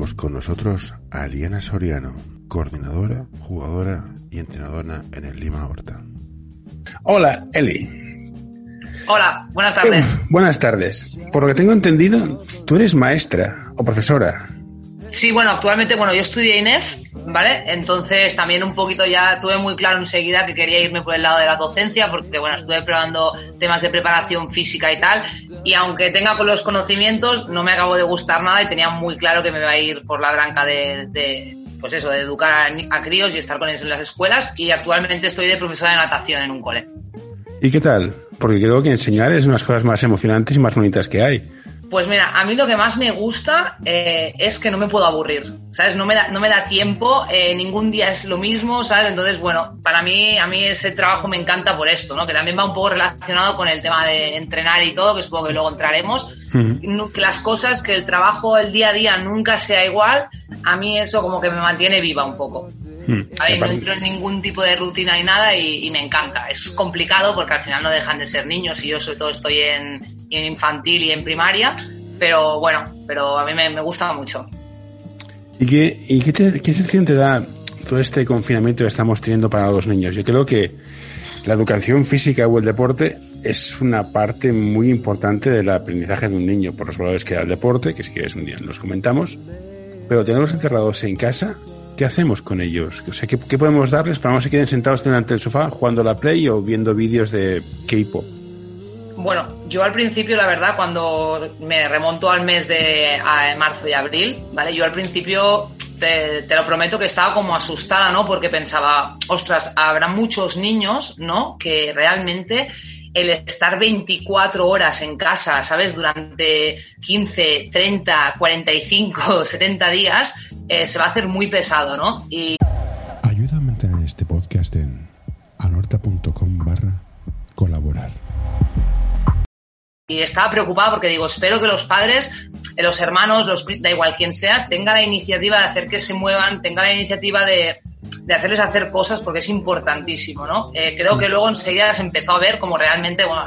tenemos con nosotros a Aliana Soriano, coordinadora, jugadora y entrenadora en el Lima Horta. Hola, Eli. Hola, buenas tardes. Eh, buenas tardes. Por lo que tengo entendido, tú eres maestra o profesora. Sí, bueno, actualmente, bueno, yo estudié INEF, ¿vale? Entonces también un poquito ya tuve muy claro enseguida que quería irme por el lado de la docencia, porque, bueno, estuve probando temas de preparación física y tal, y aunque tenga con los conocimientos, no me acabo de gustar nada y tenía muy claro que me iba a ir por la branca de, pues eso, de educar a, críos y estar con ellos en las escuelas, y actualmente estoy de profesora de natación en un cole. ¿Y qué tal? Porque creo que enseñar es una de las cosas más emocionantes y más bonitas que hay. Pues mira, a mí lo que más me gusta eh, es que no me puedo aburrir, ¿sabes? No me da, no me da tiempo, eh, ningún día es lo mismo, ¿sabes? Entonces, bueno, para mí, a mí ese trabajo me encanta por esto, ¿no? Que también va un poco relacionado con el tema de entrenar y todo, que supongo que luego entraremos. Que las cosas, que el trabajo, el día a día nunca sea igual, a mí eso como que me mantiene viva un poco. Hmm. no entro en ningún tipo de rutina ni nada y, me encanta. Es complicado porque al final no dejan de ser niños y yo sobre todo estoy en, infantil y en primaria, pero bueno, pero a mí me, gusta mucho. ¿Y qué, y qué, qué sensación te da todo este confinamiento que estamos teniendo para los niños? Yo creo que la educación física o el deporte es una parte muy importante del aprendizaje de un niño por los valores que da el deporte, que si quieres un día nos comentamos, pero tenerlos encerrados en casa ¿qué hacemos con ellos? O sea, ¿qué, podemos darles para no se queden sentados delante del sofá jugando la Play o viendo vídeos de K-pop? Bueno, yo al principio, la verdad, cuando me remonto al mes de marzo y abril, ¿vale? Yo al principio, te, te, lo prometo que estaba como asustada, ¿no? Porque pensaba, ostras, habrá muchos niños, ¿no? Que realmente el estar 24 horas en casa, ¿sabes? Durante 15, 30, 45, 70 días, eh, se va a hacer muy pesado, ¿no? Y... Y estaba preocupada porque digo, espero que los padres, eh, los hermanos, los, da igual quien sea, tenga la iniciativa de hacer que se muevan, tenga la iniciativa de, de hacerles hacer cosas porque es importantísimo, ¿no? Eh, creo que luego enseguida se empezó a ver como realmente, bueno,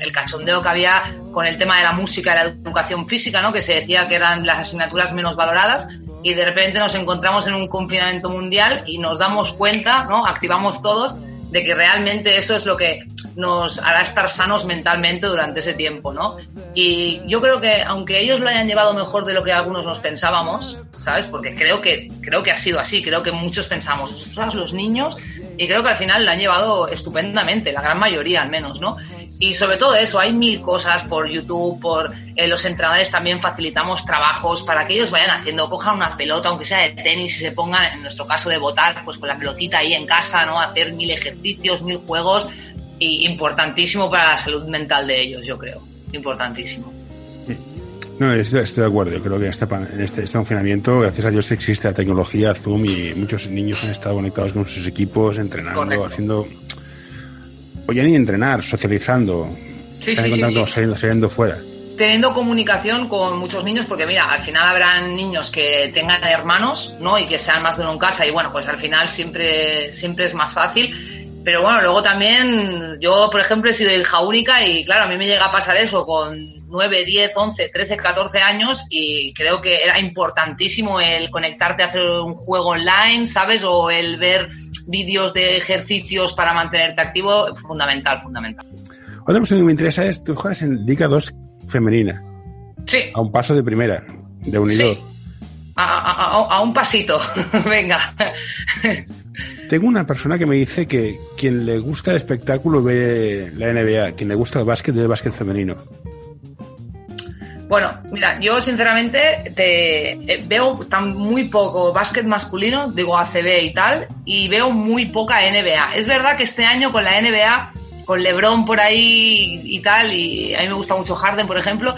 el cachondeo que había con el tema de la música y la educación física, ¿no? Que se decía que eran las asignaturas menos valoradas y de repente nos encontramos en un confinamiento mundial y nos damos cuenta, ¿no? Activamos todos de que realmente eso es lo que nos hará estar sanos mentalmente durante ese tiempo, ¿no? Y yo creo que aunque ellos lo hayan llevado mejor de lo que algunos nos pensábamos, ¿sabes? Porque creo que, creo que ha sido así, creo que muchos pensamos, ostras, los niños, y creo que al final lo han llevado estupendamente, la gran mayoría al menos, ¿no? Y sobre todo eso, hay mil cosas por YouTube, por eh, los entrenadores también facilitamos trabajos para que ellos vayan haciendo, cojan una pelota, aunque sea de tenis, y se pongan, en nuestro caso de votar, pues con la pelotita ahí en casa, ¿no? Hacer mil ejercicios, mil juegos, y importantísimo para la salud mental de ellos, yo creo. Importantísimo. No, estoy, de acuerdo. Yo creo que este, este, este confinamiento, gracias a Dios, existe la tecnología Zoom y muchos niños han estado conectados con sus equipos, entrenando, haciendo. O ya ni entrenar, socializando. Sí, sí, sí, Saliendo, saliendo fuera teniendo comunicación con muchos niños, porque mira, al final habrán niños que tengan hermanos, ¿no? Y que sean más de uno en casa, y bueno, pues al final siempre, siempre es más fácil. Pero bueno, luego también yo, por ejemplo, he sido hija única y claro, a mí me llega a pasar eso con 9, 10, 11, 13, 14 años y creo que era importantísimo el conectarte a hacer un juego online, ¿sabes? O el ver vídeos de ejercicios para mantenerte activo, fundamental, fundamental. Otra cosa que me interesa es, tú juegas en Liga 2 femenina. Sí. A un paso de primera, de unidad. Sí. A, un pasito, venga. Tengo una persona que me dice que quien le gusta el espectáculo ve la NBA, quien le gusta el básquet ve el básquet femenino. Bueno, mira, yo sinceramente te, eh, veo tan muy poco básquet masculino, digo ACB y tal, y veo muy poca NBA. Es verdad que este año con la NBA, con LeBron por ahí y tal, y a mí me gusta mucho Harden, por ejemplo,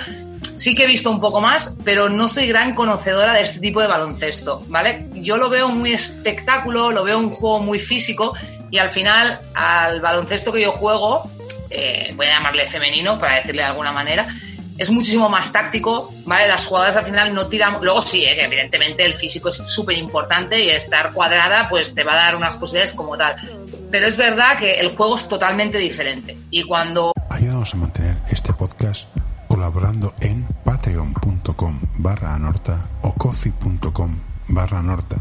sí que he visto un poco más, pero no soy gran conocedora de este tipo de baloncesto, ¿vale? Yo lo veo muy espectáculo, lo veo un juego muy físico y al final al baloncesto que yo juego, eh, voy a llamarle femenino para decirle de alguna manera, es muchísimo más táctico, ¿vale? Las jugadoras al final no tiran. Luego sí, ¿eh? que evidentemente el físico es súper importante y estar cuadrada pues te va a dar unas posibilidades como tal. Pero es verdad que el juego es totalmente diferente. Y cuando. Ayúdanos a mantener este podcast colaborando en patreon.com barra anorta o coffee.com barra anorta.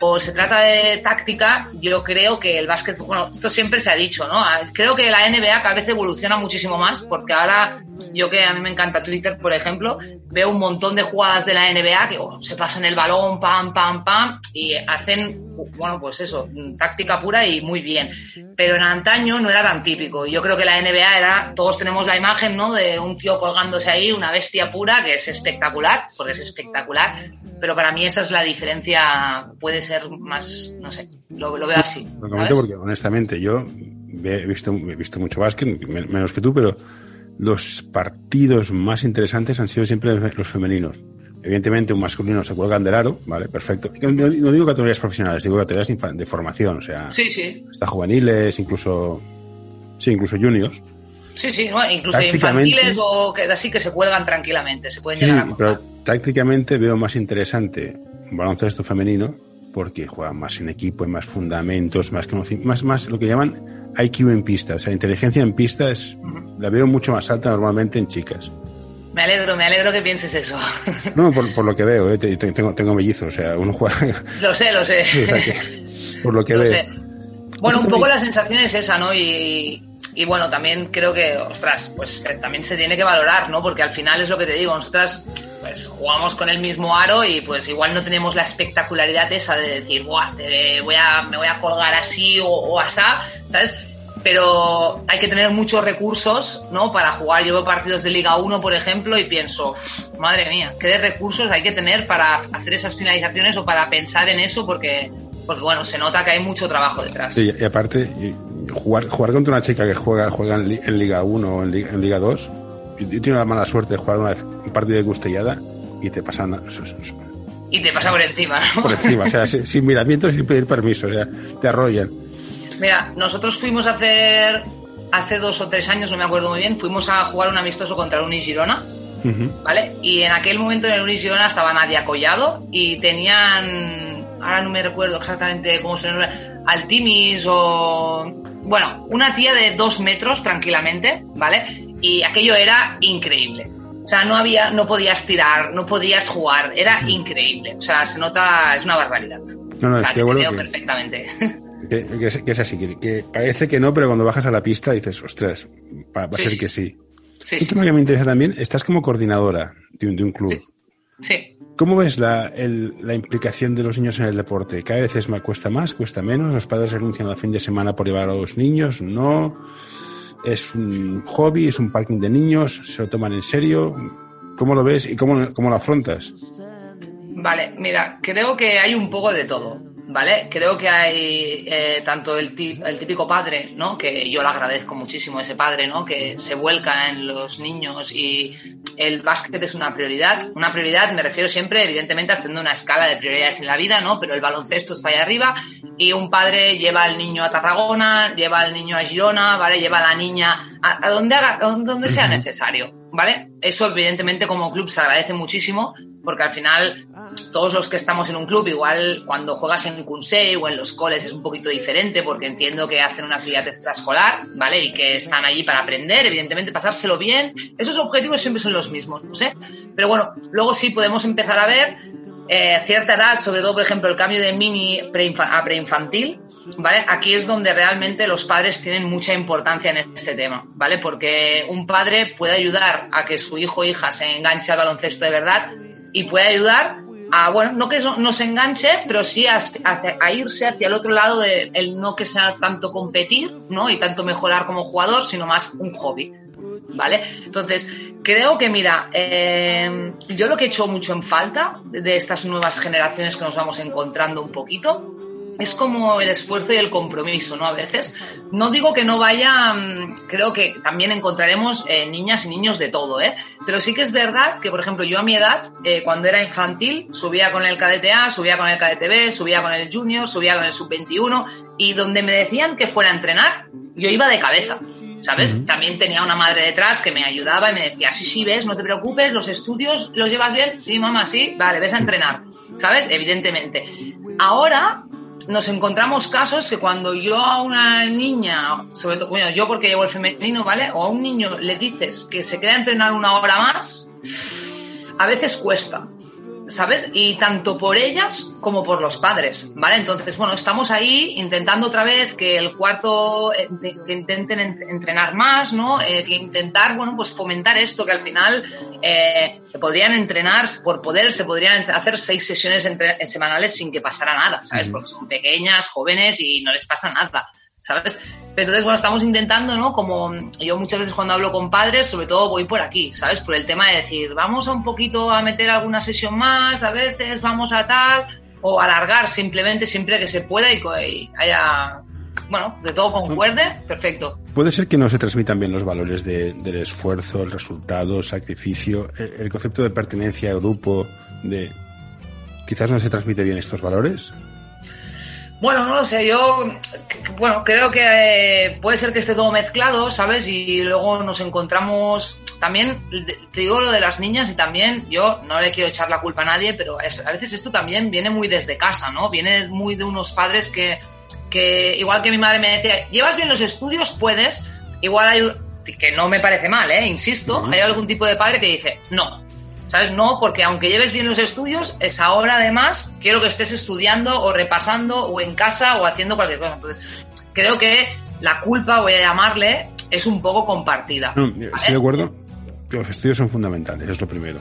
O se trata de táctica, yo creo que el básquet, bueno, esto siempre se ha dicho, ¿no? Creo que la NBA cada vez evoluciona muchísimo más, porque ahora, yo que a mí me encanta Twitter, por ejemplo, veo un montón de jugadas de la NBA que oh, se pasan el balón, pam, pam, pam, y hacen, bueno, pues eso, táctica pura y muy bien. Pero en antaño no era tan típico. Yo creo que la NBA era, todos tenemos la imagen, ¿no? De un tío colgándose ahí, una bestia pura, que es espectacular, porque es espectacular, pero para mí esa es la diferencia, puede ser más, no sé, lo, veo así. Lo comento porque honestamente yo he visto, he visto mucho básquet, menos que tú, pero los partidos más interesantes han sido siempre los femeninos. Evidentemente, un masculino se cuelga del aro, ¿vale? Perfecto. No, digo categorías profesionales, digo categorías de formación, o sea. Sí, sí. Hasta juveniles, incluso. Sí, incluso juniors. Sí, sí, incluso infantiles o que, así que se cuelgan tranquilamente, se pueden llegar a Pero tácticamente veo más interesante un baloncesto femenino porque juegan más en equipo, hay más fundamentos, más, más, más lo que llaman IQ en pista. O sea, inteligencia en pista es, la veo mucho más alta normalmente en chicas. Me alegro, me alegro que pienses eso. No, por, lo que veo, ¿eh? tengo, tengo mellizos, o sea, uno juega... Lo sé, lo sé. por lo que veo. Bueno, un poco la sensación es esa, ¿no? Y, y bueno, también creo que, ostras, pues eh, también se tiene que valorar, ¿no? Porque al final es lo que te digo, nosotras pues jugamos con el mismo aro y pues igual no tenemos la espectacularidad esa de decir, Buah, voy a, me voy a colgar así o, o asá, ¿sabes? Pero hay que tener muchos recursos, ¿no? Para jugar. Yo veo partidos de Liga 1, por ejemplo, y pienso, madre mía, ¿qué de recursos hay que tener para hacer esas finalizaciones o para pensar en eso? Porque, porque bueno, se nota que hay mucho trabajo detrás. Sí, y aparte, jugar, jugar contra una chica que juega, juega en, Liga 1 o en Liga, 2, yo, tengo la mala suerte de jugar una vez un partido de gustellada y te pasan. Y te pasa por encima. Por encima, o sea, sin, miramientos, sin pedir permiso, o sea, te arrollan. Mira, nosotros fuimos a hacer, hace dos o tres años, no me acuerdo muy bien, fuimos a jugar un amistoso contra el Unis Girona. ¿Vale? Y en aquel momento en el Unis Girona estaba Nadia Collado y tenían, ahora no me recuerdo exactamente cómo se llama, Altimis o bueno, una tía de dos metros tranquilamente, ¿vale? Y aquello era increíble. O sea, no había, no podías tirar, no podías jugar, era increíble. O sea, se nota, es una barbaridad. No, no, es que, bueno, perfectamente. Que, es, así, que, parece que no, pero cuando bajas a la pista dices, ostras, va, a ser que sí. Sí, sí, que me interesa también, estás como coordinadora de un, de un club. Sí. ¿Cómo ves la, la, implicación de los niños en el deporte? ¿Cada vez es, cuesta más, cuesta menos? ¿Los padres renuncian al fin de semana por llevar a los niños? ¿No? ¿Es un hobby? ¿Es un parking de niños? ¿Se lo toman en serio? ¿Cómo lo ves y cómo, cómo lo afrontas? Vale, mira, creo que hay un poco de todo. ¿Vale? Creo que hay eh, tanto el, el, típico padre, ¿no? Que yo le agradezco muchísimo a ese padre, ¿no? Que se vuelca en los niños y el básquet es una prioridad. Una prioridad, me refiero siempre, evidentemente, haciendo una escala de prioridades en la vida, ¿no? Pero el baloncesto está ahí arriba y un padre lleva al niño a Tarragona, lleva al niño a Girona, ¿vale? Lleva a la niña a, donde, haga, donde sea necesario, ¿vale? Eso, evidentemente, como club se agradece muchísimo porque al final todos los que estamos en un club, igual cuando juegas en Kunsei o en los coles es un poquito diferente porque entiendo que hacen una actividad extraescolar, ¿vale? Y que están allí para aprender, evidentemente pasárselo bien. Esos objetivos siempre son los mismos, no sé. Pero bueno, luego sí podemos empezar a ver eh, cierta edad, sobre todo, por ejemplo, el cambio de mini a preinfantil, ¿vale? Aquí es donde realmente los padres tienen mucha importancia en este tema, ¿vale? Porque un padre puede ayudar a que su hijo o hija se enganche al baloncesto de verdad y puede ayudar a, bueno, no que no se enganche, pero sí a, irse hacia el otro lado de el no que sea tanto competir, ¿no? Y tanto mejorar como jugador, sino más un hobby, ¿vale? Entonces, creo que, mira, eh, yo lo que he hecho mucho en falta de estas nuevas generaciones que nos vamos encontrando un poquito es como el esfuerzo y el compromiso, ¿no? A veces. No digo que no vaya, mm, creo que también encontraremos eh, niñas y niños de todo, ¿eh? Pero sí que es verdad que, por ejemplo, yo a mi edad, eh, cuando era infantil, subía con el KDTA, subía con el KDTB, subía con el Junior, subía con el Sub-21, y donde me decían que fuera a entrenar, yo iba de cabeza. ¿Sabes? También tenía una madre detrás que me ayudaba y me decía, sí, sí, ves, no te preocupes, los estudios los llevas bien, sí, mamá, sí, vale, ves a entrenar, ¿sabes? Evidentemente. Ahora nos encontramos casos que cuando yo a una niña, sobre todo, bueno, yo porque llevo el femenino, ¿vale? O a un niño le dices que se queda a entrenar una hora más, a veces cuesta. ¿Sabes? Y tanto por ellas como por los padres, ¿vale? Entonces, bueno, estamos ahí intentando otra vez que el cuarto, eh, que intenten entrenar más, ¿no? Eh, que intentar, bueno, pues fomentar esto, que al final eh, se podrían entrenar, por poder, se podrían hacer seis sesiones semanales sin que pasara nada, ¿sabes? Porque son pequeñas, jóvenes y no les pasa nada. ¿Sabes? Pero entonces, bueno, estamos intentando, ¿no? Como yo muchas veces cuando hablo con padres, sobre todo voy por aquí, ¿sabes? Por el tema de decir, vamos a un poquito a meter alguna sesión más, a veces vamos a tal, o alargar simplemente siempre que se pueda y, haya, bueno, de todo concuerde, perfecto. Puede ser que no se transmitan bien los valores del esfuerzo, el resultado, sacrificio, el, concepto de pertenencia al grupo, de... Quizás no se transmite bien estos valores. Bueno, no lo sé, yo bueno, creo que eh, puede ser que esté todo mezclado, ¿sabes? Y luego nos encontramos también, te digo lo de las niñas y también yo no le quiero echar la culpa a nadie, pero a veces esto también viene muy desde casa, ¿no? Viene muy de unos padres que, que igual que mi madre me decía, llevas bien los estudios, puedes, igual hay, que no me parece mal, ¿eh? Insisto, hay algún tipo de padre que dice, no, ¿Sabes? No, porque aunque lleves bien los estudios, es ahora además quiero que estés estudiando o repasando o en casa o haciendo cualquier cosa. Entonces, creo que la culpa, voy a llamarle, es un poco compartida. estoy de acuerdo. Los estudios son fundamentales, es lo primero.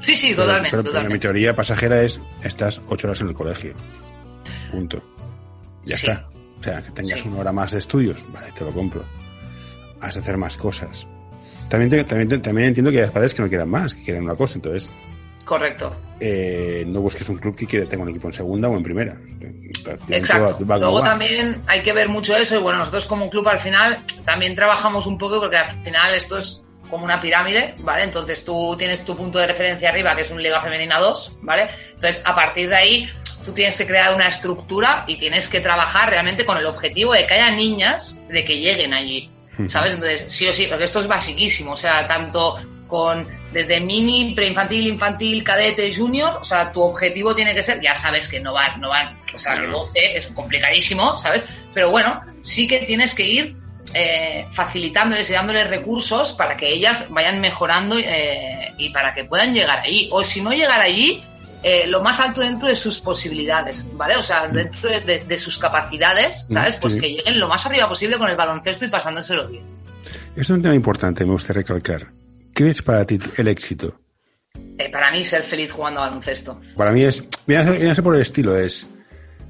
Sí, sí, totalmente. Pero, mi teoría pasajera es, estás ocho horas en el colegio. Punto. Ya está. O sea, que tengas una hora más de estudios, vale, te lo compro. Has de hacer más cosas. También, también, también entiendo que hay padres que no quieran más, que quieren una cosa, entonces. Correcto. Eh, no busques un club que quiera, tenga un equipo en segunda o en primera. Exacto. Luego también hay que ver mucho eso y bueno, nosotros como un club al final también trabajamos un poco porque al final esto es como una pirámide, ¿vale? Entonces tú tienes tu punto de referencia arriba, que es un Liga Femenina 2, ¿vale? Entonces a partir de ahí tú tienes que crear una estructura y tienes que trabajar realmente con el objetivo de que haya niñas de que lleguen allí. ¿Sabes? Entonces, sí o sí, porque esto es basiquísimo, o sea, tanto con desde mini, preinfantil, infantil, cadete, junior, o sea, tu objetivo tiene que ser, ya sabes que no vas, no van, o sea, que 12 es complicadísimo, ¿sabes? Pero bueno, sí que tienes que ir eh, facilitándoles y dándoles recursos para que ellas vayan mejorando eh, y para que puedan llegar ahí. O si no llegar allí, eh, lo más alto dentro de sus posibilidades, ¿vale? O sea, dentro de, sus capacidades, mm, ¿sabes? Pues que lleguen lo más arriba posible con el baloncesto y pasándoselo bien. Es un tema importante, me gusta recalcar. ¿Qué es para ti el éxito? Eh, para mí, ser feliz jugando a baloncesto. Para mí es, viene a ser por el estilo, es,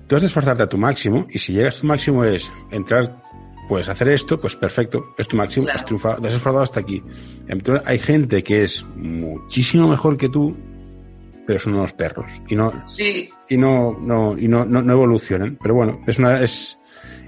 tú has de esforzarte a tu máximo y si llegas a tu máximo es entrar puedes hacer esto, pues perfecto, es tu máximo, has triunfado, te has esforzado hasta aquí. Entonces, hay gente que es muchísimo mejor que tú pero son unos perros. Y no y no no y no, no, evolucionan. Pero bueno es una es,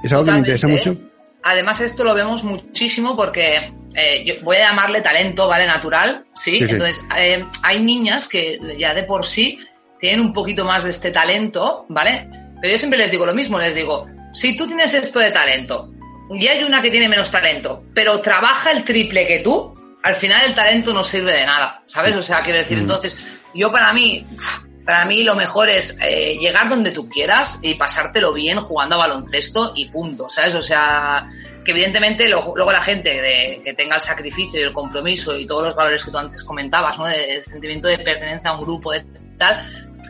es algo que me interesa mucho. Además esto lo vemos muchísimo porque eh, yo voy a llamarle talento vale natural sí, entonces eh, hay niñas que ya de por sí tienen un poquito más de este talento vale pero yo siempre les digo lo mismo les digo si tú tienes esto de talento y hay una que tiene menos talento pero trabaja el triple que tú al final el talento no sirve de nada, ¿sabes? O sea, quiero decir, mm. entonces, yo para mí, para mí lo mejor es eh, llegar donde tú quieras y pasártelo bien jugando a baloncesto y punto, ¿sabes? O sea, que evidentemente luego, la gente que tenga el sacrificio y el compromiso y todos los valores que tú antes comentabas, ¿no? El sentimiento de pertenencia a un grupo, de tal,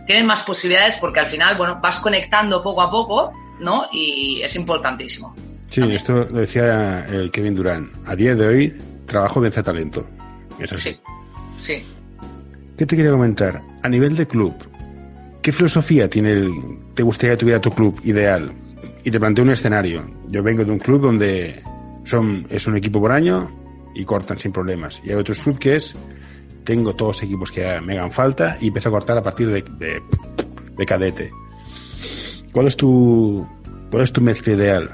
tienen más posibilidades porque al final, bueno, vas conectando poco a poco, ¿no? Y es importantísimo. Sí, esto lo decía el Kevin Durán. A día de hoy trabajo vence talento. Es así. Sí. ¿Qué te quería comentar? A nivel de club, ¿qué filosofía tiene el, te gustaría que tuviera tu club ideal? Y te planteo un escenario. Yo vengo de un club donde son, es un equipo por año y cortan sin problemas. Y hay otro club que es, tengo todos los equipos que me hagan falta y empiezo a cortar a partir de, de cadete. ¿Cuál es tu, cuál es tu mezcla ideal?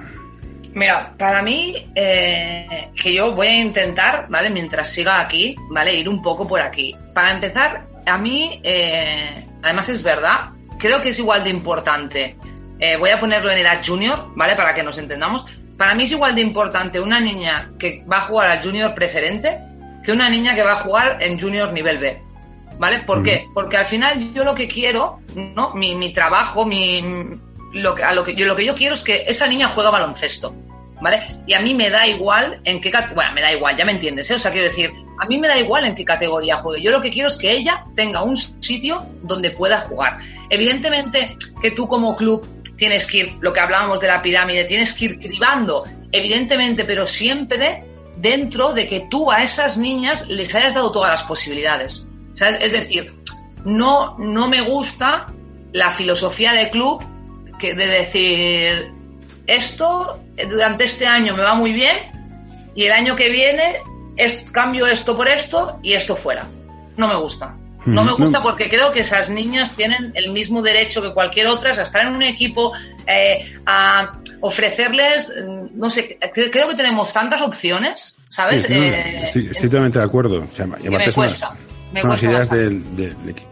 Mira, para mí, eh, que yo voy a intentar, ¿vale? Mientras siga aquí, ¿vale? Ir un poco por aquí. Para empezar, a mí, eh, además es verdad, creo que es igual de importante. Eh, voy a ponerlo en edad junior, ¿vale? Para que nos entendamos. Para mí es igual de importante una niña que va a jugar al junior preferente que una niña que va a jugar en junior nivel B. ¿Vale? ¿Por qué? Porque al final yo lo que quiero, ¿no? Mi, mi trabajo, mi, lo que, yo, lo que yo quiero es que esa niña juega baloncesto, ¿vale? Y a mí me da igual en qué... Bueno, me da igual, ya me entiendes, ¿eh? O sea, quiero decir, a mí me da igual en qué categoría juegue. Yo lo que quiero es que ella tenga un sitio donde pueda jugar. Evidentemente que tú como club tienes que ir, lo que hablábamos de la pirámide, tienes que ir cribando, evidentemente, pero siempre dentro de que tú a esas niñas les hayas dado todas las posibilidades. ¿sabes? Es decir, no, no me gusta la filosofía de club que de decir esto durante este año me va muy bien y el año que viene es, cambio esto por esto y esto fuera. No me gusta. No me gusta porque creo que esas niñas tienen el mismo derecho que cualquier otra a estar en un equipo, eh, a ofrecerles, mm, no sé, creo que tenemos tantas opciones, ¿sabes? Eh, estoy, totalmente de acuerdo. O sea, me cuesta. son las ideas de,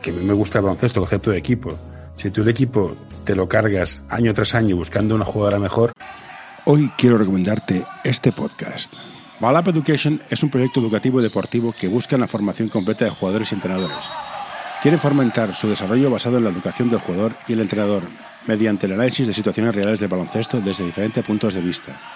que me gusta el baloncesto, el concepto de equipo. Si tú el equipo te lo cargas año tras año buscando una jugadora mejor. Hoy quiero recomendarte este podcast. Balap Education es un proyecto educativo y deportivo que busca la formación completa de jugadores y entrenadores. Quieren fomentar su desarrollo basado en la educación del jugador y el entrenador, mediante el análisis de situaciones reales de baloncesto desde diferentes puntos de vista.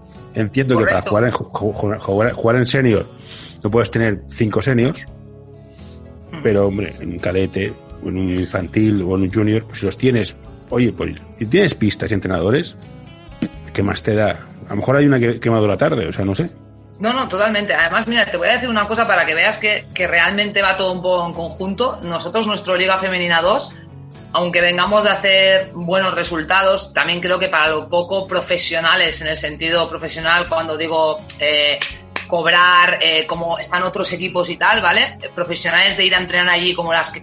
Entiendo que para jugar en, jugar, en senior no puedes tener cinco seniors, hmm. pero hombre, en un cadete, en un infantil o en un junior, pues si los tienes, oye, pues si tienes pistas y entrenadores, ¿qué más te da? A lo mejor hay una que, que la tarde, o sea, no sé. No, no, totalmente. Además, mira, te voy a decir una cosa para que veas que, que realmente va todo un poco en conjunto. Nosotros, nuestro Liga Femenina 2, aunque vengamos de hacer buenos resultados, también creo que para lo poco profesionales, en el sentido profesional, cuando digo eh, cobrar eh, como están otros equipos y tal, ¿vale? Profesionales de ir a entrenar allí como las que,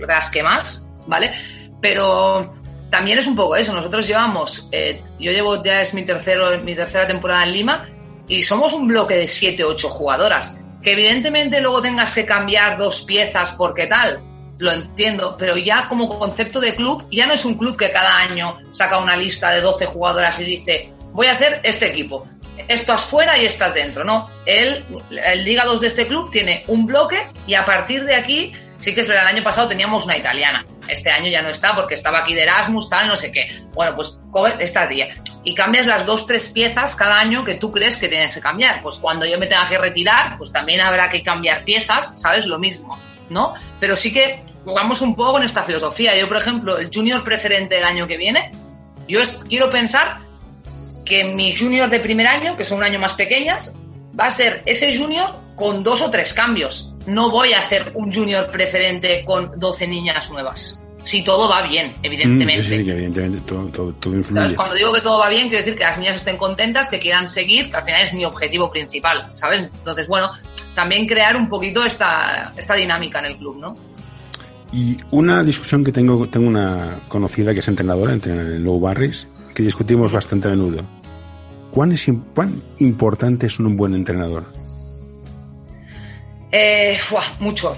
las que más, ¿vale? Pero también es un poco eso. Nosotros llevamos, eh, yo llevo ya es mi, tercero, mi tercera temporada en Lima y somos un bloque de 7, 8 jugadoras. Que evidentemente luego tengas que cambiar dos piezas porque tal, lo entiendo, pero ya como concepto de club, ya no es un club que cada año saca una lista de 12 jugadoras y dice, voy a hacer este equipo, estás fuera y estás dentro, ¿no? El, Liga 2 de este club tiene un bloque y a partir de aquí, sí que es el año pasado teníamos una italiana, este año ya no está porque estaba aquí de Erasmus, tal, no sé qué. Bueno, pues esta día. Y cambias las dos, tres piezas cada año que tú crees que tienes que cambiar. Pues cuando yo me tenga que retirar, pues también habrá que cambiar piezas, ¿sabes? Lo mismo. ¿No? Pero sí que jugamos un poco con esta filosofía. Yo, por ejemplo, el junior preferente del año que viene, yo quiero pensar que mis juniors de primer año, que son un año más pequeñas, va a ser ese junior con dos o tres cambios. No voy a hacer un junior preferente con 12 niñas nuevas. Si todo va bien, evidentemente. Mm, sí, que evidentemente todo, todo, influye. Cuando digo que todo va bien, quiero decir que las niñas estén contentas, que quieran seguir, que al final es mi objetivo principal, ¿sabes? Entonces, bueno, también crear un poquito esta, esta dinámica en el club, ¿no? Y una discusión que tengo, tengo una conocida que es entrenadora, entrena en Low Barris, que discutimos bastante a menudo. ¿Cuán, es, cuán importante es un buen entrenador? Eh, mucho.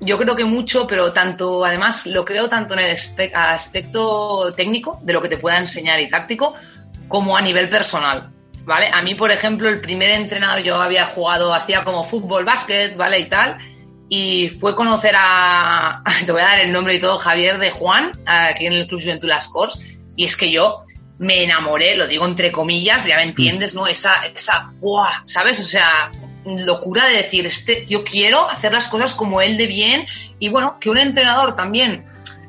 Yo creo que mucho, pero tanto, además, lo creo tanto en el aspecto técnico, de lo que te pueda enseñar y táctico, como a nivel personal. ¿vale? A mí, por ejemplo, el primer entrenador yo había jugado, hacía como fútbol, básquet, ¿vale? Y tal. Y fue conocer a, te voy a dar el nombre y todo, Javier de Juan, aquí en el Club Juventud Las Cors. Y es que yo me enamoré, lo digo entre comillas, ya me entiendes, ¿no? Esa, esa, ¡buah! ¿Sabes? O sea, locura de decir, este, yo quiero hacer las cosas como él de bien. Y bueno, que un entrenador también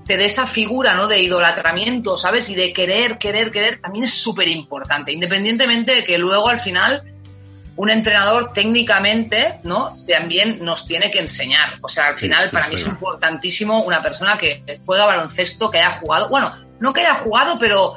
te dé esa figura ¿no? de idolatramiento, ¿sabes? Y de querer, querer, querer, también es súper importante, independientemente de que luego al final un entrenador técnicamente, ¿no? También nos tiene que enseñar. O sea, al final para mí es importantísimo una persona que juega baloncesto, que haya jugado, bueno, no que haya jugado, pero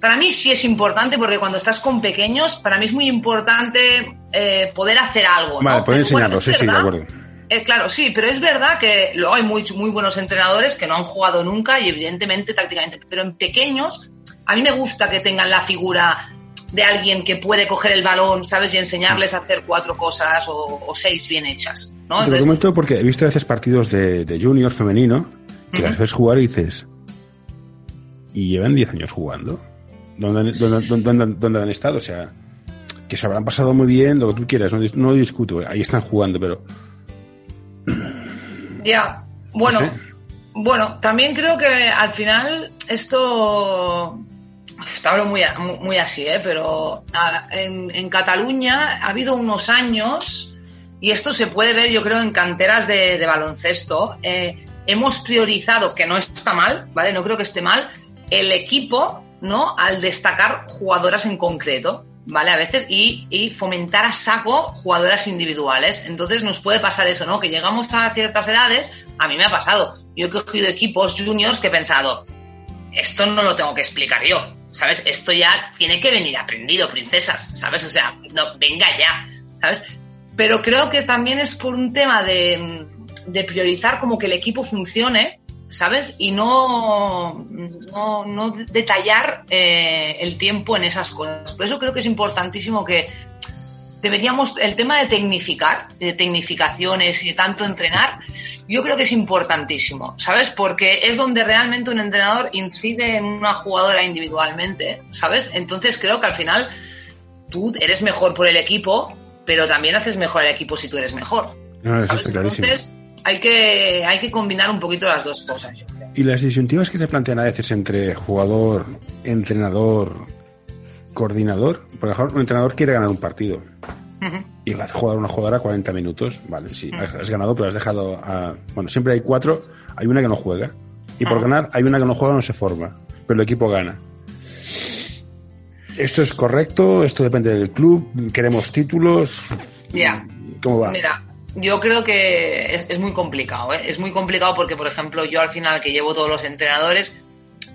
para mí sí es importante porque cuando estás con pequeños, para mí es muy importante eh, poder hacer algo. Vale, poder enseñarlo, sí, sí, de acuerdo eh, claro, sí, pero es verdad que luego hay muy, muy buenos entrenadores que no han jugado nunca y evidentemente tácticamente, pero en pequeños a mí me gusta que tengan la figura de alguien que puede coger el balón, ¿sabes? Y enseñarles a hacer cuatro cosas o, seis bien hechas, ¿no? Te lo comento porque he visto a veces partidos de, junior femenino que las ves jugar y dices, y llevan 10 años jugando. ¿Dónde, dónde, han estado? O sea, que se habrán pasado muy bien, lo que tú quieras, no, discuto, ahí están jugando, pero... Ya, bueno, bueno, también creo que al final esto Está hablo muy, muy así, ¿eh? pero en, Cataluña ha habido unos años, y esto se puede ver yo creo en canteras de, baloncesto, eh, hemos priorizado, que no está mal, ¿vale? No creo que esté mal, el equipo, ¿no? Al destacar jugadoras en concreto, ¿vale? A veces, y, y, fomentar a saco jugadoras individuales. Entonces nos puede pasar eso, ¿no? Que llegamos a ciertas edades, a mí me ha pasado. Yo he cogido equipos juniors que he pensado, esto no lo tengo que explicar yo. ¿sabes? Esto ya tiene que venir aprendido, princesas, ¿sabes? O sea, no, venga ya, ¿sabes? Pero creo que también es por un tema de, priorizar como que el equipo funcione, ¿sabes? Y no, no, detallar eh, el tiempo en esas cosas. Por eso creo que es importantísimo que deberíamos, el tema de tecnificar, de tecnificaciones y de tanto entrenar, yo creo que es importantísimo, ¿sabes? Porque es donde realmente un entrenador incide en una jugadora individualmente, ¿sabes? Entonces creo que al final tú eres mejor por el equipo, pero también haces mejor al equipo si tú eres mejor. Entonces hay que, hay que combinar un poquito las dos cosas. Y las disyuntivas que se plantean a veces entre jugador, entrenador, coordinador, por ejemplo, un entrenador quiere ganar un partido y vas a jugar una jugadora 40 minutos, vale, sí, has ganado, pero has dejado a... Bueno, siempre hay cuatro, hay una que no juega. Y por ganar, hay una que no juega, no se forma, pero el equipo gana. ¿Esto es correcto? ¿Esto depende del club? ¿Queremos títulos? Ya. ¿Cómo va? Mira, yo creo que es, muy complicado. ¿eh? Es muy complicado porque, por ejemplo, yo al final que llevo todos los entrenadores,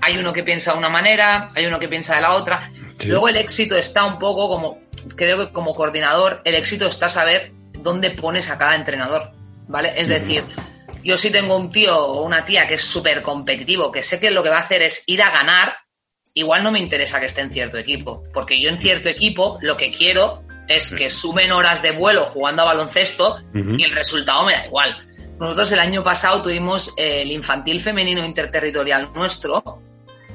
hay uno que piensa de una manera, hay uno que piensa de la otra. Luego el éxito está un poco como, creo que como coordinador, el éxito está saber dónde pones a cada entrenador, ¿vale? Es decir, yo si tengo un tío o una tía que es súper competitivo, que sé que lo que va a hacer es ir a ganar, igual no me interesa que esté en cierto equipo, porque yo en cierto equipo lo que quiero es que sumen horas de vuelo jugando a baloncesto y el resultado me da igual. Nosotros el año pasado tuvimos el infantil femenino interterritorial nuestro,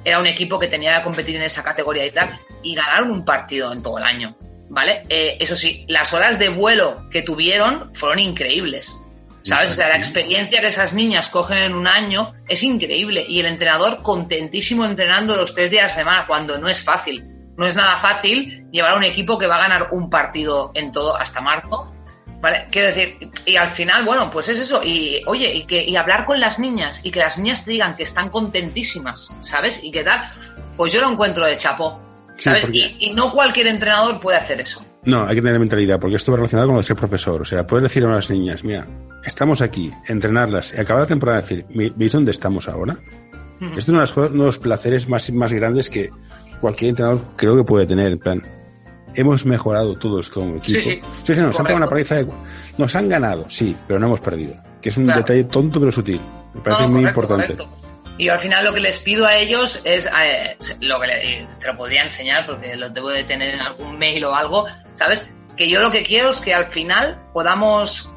era un equipo que tenía que competir en esa categoría y tal, y ganaron un partido en todo el año, ¿vale? Eh, eso sí, las horas de vuelo que tuvieron fueron increíbles, ¿sabes? O sea, la experiencia que esas niñas cogen en un año es increíble, y el entrenador contentísimo entrenando los tres días a semana, cuando no es fácil. No es nada fácil llevar a un equipo que va a ganar un partido en todo hasta marzo, ¿Vale? Quiero decir, y al final, bueno, pues es eso. Y oye, y, que, y hablar con las niñas y que las niñas te digan que están contentísimas, ¿sabes? Y qué tal, pues yo lo encuentro de chapo, ¿sabes? y, no cualquier entrenador puede hacer eso. No, hay que tener mentalidad, porque esto va relacionado con lo de ser profesor. O sea, puedes decir a las niñas, mira, estamos aquí, entrenarlas, y acabar la temporada decir, ¿veis dónde estamos ahora? Esto es uno de, los, placeres más, más grandes que cualquier entrenador creo que puede tener. En plan, hemos mejorado todos como equipo. Sí, sí. nos han una paliza Nos han ganado, sí, pero no hemos perdido. Que es un detalle tonto pero sutil. Me parece muy importante. Y al final lo que les pido a ellos es, eh, lo que te lo podría enseñar porque lo debo de tener en algún mail o algo, ¿sabes? Que yo lo que quiero es que al final podamos,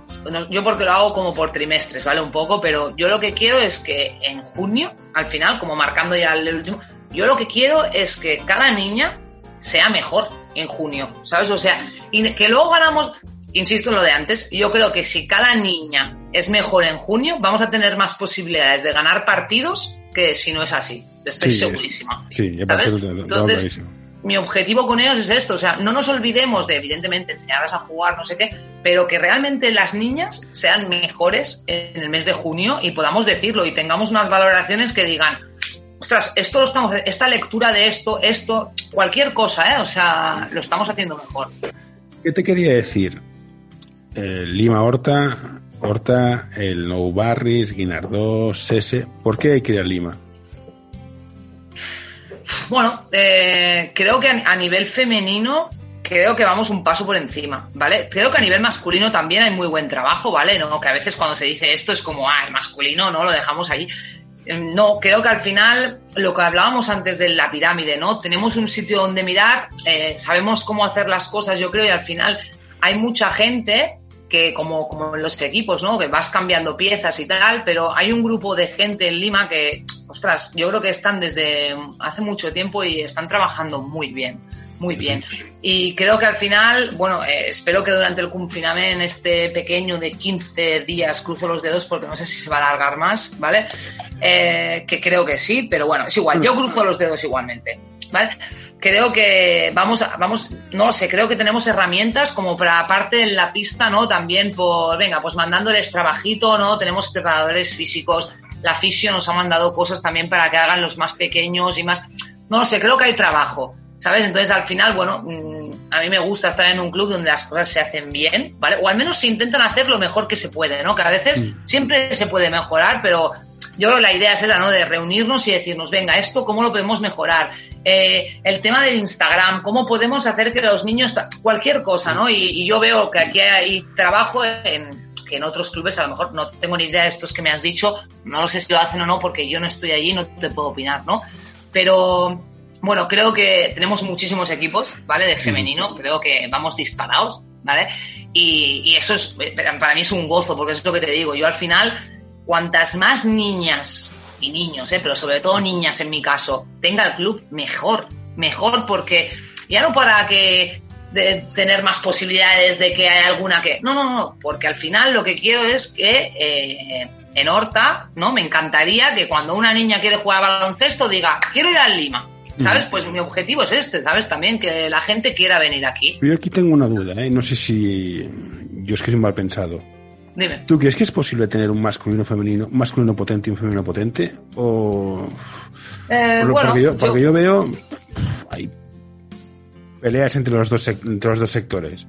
yo porque lo hago como por trimestres, ¿vale? Un poco, pero yo lo que quiero es que en junio, al final, como marcando ya el último, yo lo que quiero es que cada niña sea mejor en junio, ¿sabes? O sea, y que luego ganamos, insisto en lo de antes, yo creo que si cada niña es mejor en junio, vamos a tener más posibilidades de ganar partidos que si no es así. Estoy segurísima. sí, ¿sabes? Entonces, mi objetivo con ellos es esto, o sea, no nos olvidemos de, evidentemente, enseñarlas a jugar, no sé qué, pero que realmente las niñas sean mejores en el mes de junio y podamos decirlo y tengamos unas valoraciones que digan, ostras, esto lo estamos, esta lectura de esto, esto, cualquier cosa, ¿eh? O sea, lo estamos haciendo mejor. ¿Qué te quería decir? Lima Horta, Horta, el Nou Barris, Guinardó, Sese. ¿Por qué hay que ir a Lima? Bueno, eh, creo que a, nivel femenino creo que vamos un paso por encima, ¿vale? Creo que a nivel masculino también hay muy buen trabajo, ¿vale? No, que a veces cuando se dice esto es como, ah, el masculino, ¿no? Lo dejamos ahí. Em, no, creo que al final lo que hablábamos antes de la pirámide, ¿no? Tenemos un sitio donde mirar, eh, sabemos cómo hacer las cosas, yo creo, y al final hay mucha gente que como, como en los equipos, ¿no? Que vas cambiando piezas y tal, pero hay un grupo de gente en Lima que, ostras, yo creo que están desde hace mucho tiempo y están trabajando muy bien, muy bien. Y creo que al final, bueno, eh, espero que durante el confinamiento, este pequeño de 15 días, cruzo los dedos porque no sé si se va a alargar más, ¿vale? Eh, que creo que sí, pero bueno, es igual, yo cruzo los dedos igualmente. ¿Vale? Creo que vamos, vamos, no lo sé, creo que tenemos herramientas como para parte en la pista, ¿no? También por, venga, pues mandándoles trabajito, ¿no? Tenemos preparadores físicos, la fisio nos ha mandado cosas también para que hagan los más pequeños y más, no lo sé, creo que hay trabajo. ¿Sabes? Entonces, al final, bueno, mm, a mí me gusta estar en un club donde las cosas se hacen bien, ¿vale? O al menos se intentan hacer lo mejor que se puede, ¿no? Que a veces Mm. siempre se puede mejorar, pero yo creo que la idea es esa, ¿no? De reunirnos y decirnos, venga, esto, ¿cómo lo podemos mejorar? Eh, el tema del Instagram, ¿cómo podemos hacer que los niños, cualquier cosa, ¿no? Y, y yo veo que aquí hay trabajo en que en otros clubes a lo mejor no tengo ni idea de estos que me has dicho, no lo sé si lo hacen o no porque yo no estoy allí, no te puedo opinar, ¿no? Pero bueno, creo que tenemos muchísimos equipos, ¿vale? De femenino, creo que vamos disparados, ¿vale? Y, y eso es, para mí es un gozo, porque es lo que te digo, yo al final, cuantas más niñas y niños, ¿eh? pero sobre todo niñas en mi caso, tenga el club, mejor, mejor, porque ya no para que de tener más posibilidades de que haya alguna que... No, no, no, porque al final lo que quiero es que eh, en Horta, ¿no? Me encantaría que cuando una niña quiere jugar al baloncesto diga, quiero ir al Lima. ¿Sabes? Pues mi objetivo es este, ¿sabes? También que la gente quiera venir aquí. Yo aquí tengo una duda, ¿eh? No sé si. Yo es que soy mal pensado. Dime. ¿Tú crees que es posible tener un masculino femenino, masculino potente y un femenino potente? O. Eh, bueno, porque, yo, yo- porque yo veo. Hay peleas entre los dos, entre los dos sectores.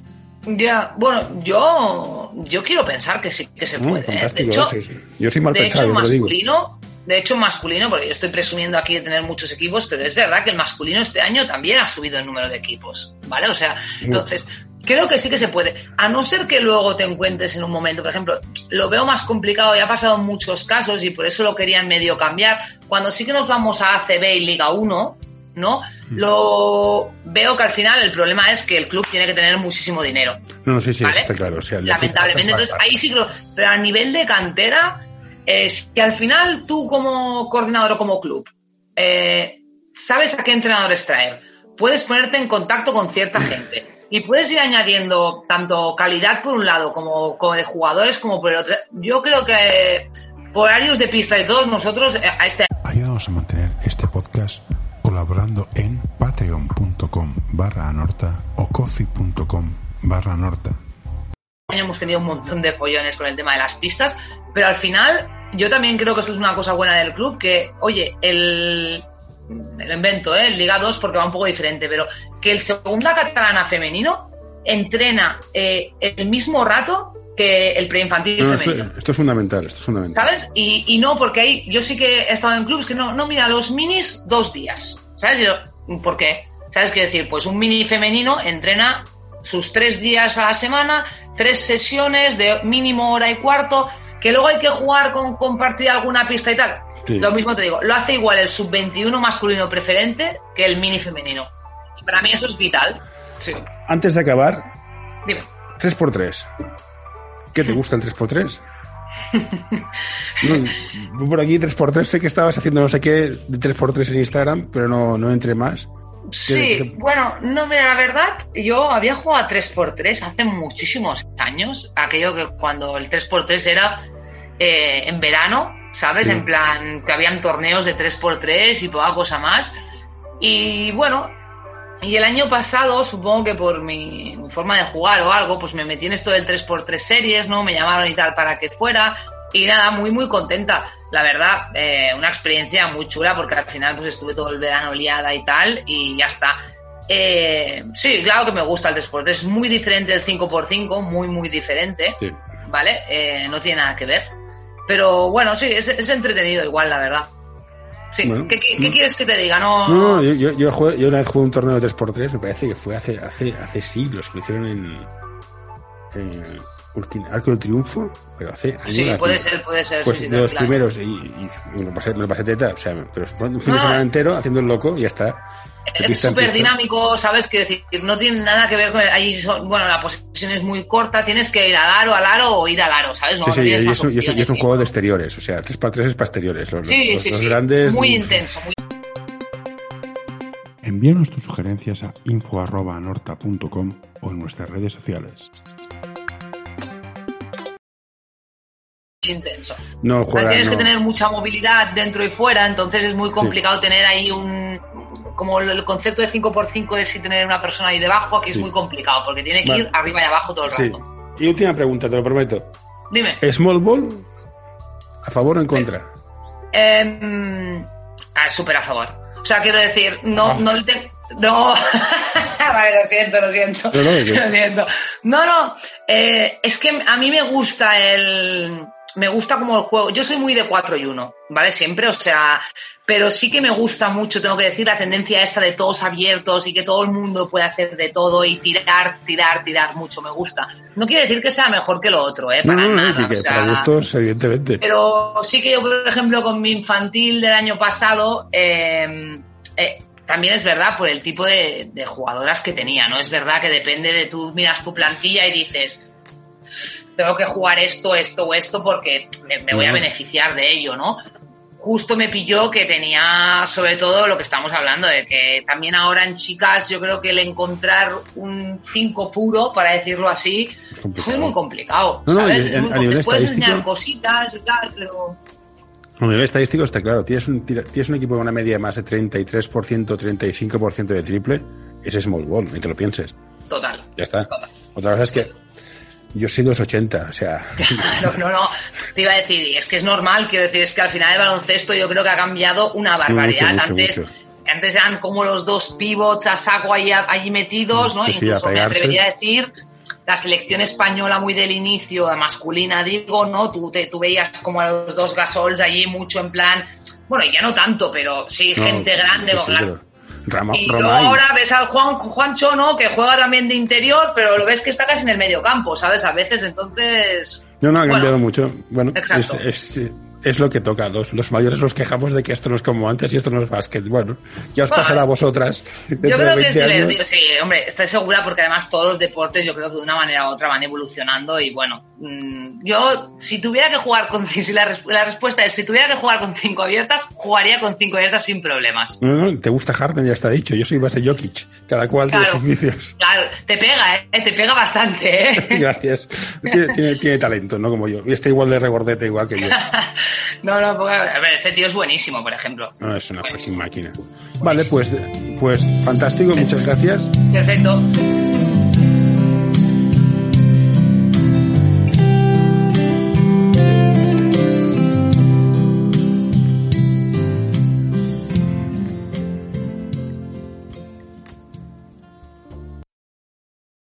ya, bueno, yo, yo quiero pensar que sí que se Mm, puede. ¿eh? De hecho, sí, sí. Yo soy mal de pensado, hecho masculino, de hecho masculino, porque yo estoy presumiendo aquí de tener muchos equipos, pero es verdad que el masculino este año también ha subido el número de equipos, ¿vale? O sea, entonces, creo que sí que se puede. A no ser que luego te encuentres en un momento, por ejemplo, lo veo más complicado, ya ha pasado en muchos casos y por eso lo querían medio cambiar. Cuando sí que nos vamos a ACB y Liga 1, ¿no? Mm. Lo veo que al final el problema es que el club tiene que tener muchísimo dinero. No, no, sí, sí, ¿vale? está claro. O sea, el Lamentablemente, entonces ahí sí lo- Pero a nivel de cantera, es que al final tú como coordinador o como club, eh, sabes a qué entrenadores traer. Puedes ponerte en contacto con cierta gente y puedes ir añadiendo tanto calidad por un lado como, como de jugadores como por el otro. Yo creo que por horarios de pista y todos nosotros eh, a este Ayúdanos a mantener este podcast colaborando en patreon.com barra anorta o coffee.com barra anorta. Año hemos tenido un montón de follones con el tema de las pistas, pero al final yo también creo que esto es una cosa buena del club, que, oye, el, el invento, ¿eh? el Liga 2 porque va un poco diferente, pero que el segunda catalana femenino entrena eh, el mismo rato que el preinfantil No, no, esto, femenino. esto es fundamental, esto es fundamental. ¿Sabes? Y, y no, porque hay, yo sí que he estado en clubes que no, no, mira, los minis dos días. ¿Sabes? Yo, ¿Por qué? ¿Sabes qué decir? Pues un mini femenino entrena sus tres días a la semana, tres sesiones de mínimo hora y cuarto, que luego hay que jugar con compartir alguna pista y tal. Sí. Lo mismo te digo, lo hace igual el sub-21 masculino preferente que el mini femenino. Y para mí eso es vital. Sí. Antes de acabar, Dime. 3x3. ¿Qué te gusta el 3x3? No, por aquí 3x3 sé que estabas haciendo no sé qué de 3x3 en Instagram, pero no, no entré más. Sí, qué- bueno, no, mira, la verdad, yo había jugado a 3x3 hace muchísimos años, aquello que cuando el 3x3 era eh, en verano, ¿sabes? Sí. En plan, que habían torneos de 3x3 y poca cosa más. Y bueno, y el año pasado, supongo que por mi, mi forma de jugar o algo, pues me metí en esto del 3x3 series, ¿no? Me llamaron y tal para que fuera. Y nada, muy, muy contenta. La verdad, eh, una experiencia muy chula porque al final pues estuve todo el verano liada y tal y ya está. Eh, sí, claro que me gusta el 3x3. Es muy diferente del 5x5, muy, muy diferente. Sí. ¿Vale? Eh, no tiene nada que ver. Pero bueno, sí, es, es entretenido igual, la verdad. Sí. Bueno, ¿Qué, qué- qué no. quieres que te diga? No, No, no, yo, yo, yo, jugué- yo una vez jugué un torneo de 3x3, me parece que fue hace, hace, hace siglos, que lo hicieron en, en Urquin- Arco del Triunfo, pero hace años. Sí, aquí. puede ser, puede ser. Pues sí, sí, de los claro. primeros, y, y me, lo pasé, me lo pasé teta, o sea, pero un fin de No, semana eh. entero haciendo el loco y ya está. De Es súper dinámico, ¿sabes? Quiero decir, no tiene nada que ver con. Ahí son- bueno, la posesión es muy corta, tienes que ir al aro, al aro o ir al aro, ¿sabes? No, Sí, no sí, y es, y es y es un juego de exteriores, o sea, 3x3 es para exteriores. Los, Sí, los- sí, los sí. grandes. Muy mm, intenso, muy Envíanos tus sugerencias a info.anorta.com o en nuestras redes sociales. Intenso. No juega. tienes que tener mucha movilidad dentro y fuera, entonces es muy complicado tener ahí un. Como el concepto de 5x5 de si tener una persona ahí debajo, aquí es muy complicado, porque tiene que Vale. ir arriba y abajo todo el Sí. rato. Y última pregunta, te lo prometo. Dime. ¿Small ball? ¿A favor o en contra? Eh, ah, súper a favor. O sea, quiero decir, no, Ah. no le No, vale, lo siento, lo siento. No, no, Lo siento. No, no, eh, es que a mí me gusta el. Me gusta como el juego. Yo soy muy de 4 y 1, ¿vale? Siempre, o sea. Pero sí que me gusta mucho, tengo que decir, la tendencia esta de todos abiertos y que todo el mundo puede hacer de todo y tirar, tirar, tirar mucho. Me gusta. No quiere decir que sea mejor que lo otro, ¿eh? No, Para no, no, nada. que o sea, para gustos, evidentemente. pero sí que yo, por ejemplo, con mi infantil del año pasado, eh, eh, también es verdad por el tipo de, de jugadoras que tenía, ¿no? Es verdad que depende de tú miras tu plantilla y dices, tengo que jugar esto, esto o esto porque me, me voy a beneficiar de ello, ¿no? Justo me pilló que tenía, sobre todo lo que estamos hablando, de que también ahora en chicas yo creo que el encontrar un 5 puro, para decirlo así, es muy complicado. No, no, ¿sabes? y Es a- muy a nivel. Puedes enseñar cositas y tal, pero... A nivel estadístico está claro. Tienes un, tienes un equipo con una media de más de 33%, 35% de triple. Ese es small ball, ni te lo pienses. Total. Ya está. Otra cosa es que yo soy de los 80, o sea. Claro, no, no. Te iba a decir, y es que es normal, quiero decir, es que al final el baloncesto yo creo que ha cambiado una barbaridad. Mucho, mucho, antes, mucho. que antes eran como los dos pivots a saco ahí, allí metidos, ¿no? Sí, sí, Incluso me atrevería a decir la selección española muy del inicio, masculina, digo, ¿no? Tú, te, tú veías como a los dos gasols allí mucho en plan, bueno, ya no tanto, pero sí, no, gente grande, sí, con sí, Rama- Y luego ahora ves al Juan, Juancho, ¿no? Que juega también de interior, pero lo ves que está casi en el medio campo, ¿sabes? A veces, entonces... No, no, ha Bueno, cambiado mucho. Bueno, es, Exacto. es, es lo que toca. Los, los mayores nos quejamos de que esto no es como antes y esto no es básquet. Bueno, ya os Bueno, pasará a vosotras. Yo de creo que es 20 años. divertido, sí, hombre, estoy segura porque además todos los deportes yo creo que de una manera u otra van evolucionando y bueno, mm, yo si tuviera que jugar con, si la, la respuesta es si tuviera que jugar con cinco abiertas, jugaría con cinco abiertas sin problemas. No, no, te gusta Harden, ya está dicho. Yo soy base Jokic. Cada cual tiene Claro. sus vicios. Claro, te pega, ¿eh? Te pega bastante, ¿eh? Gracias. Tiene, tiene- tiene talento, ¿no? Como yo. Y está igual de regordete, igual que yo. No, no, porque, a ver, ese tío es buenísimo, por ejemplo. No, es una fucking máquina. Vale, pues, pues fantástico. Muchas gracias. Perfecto.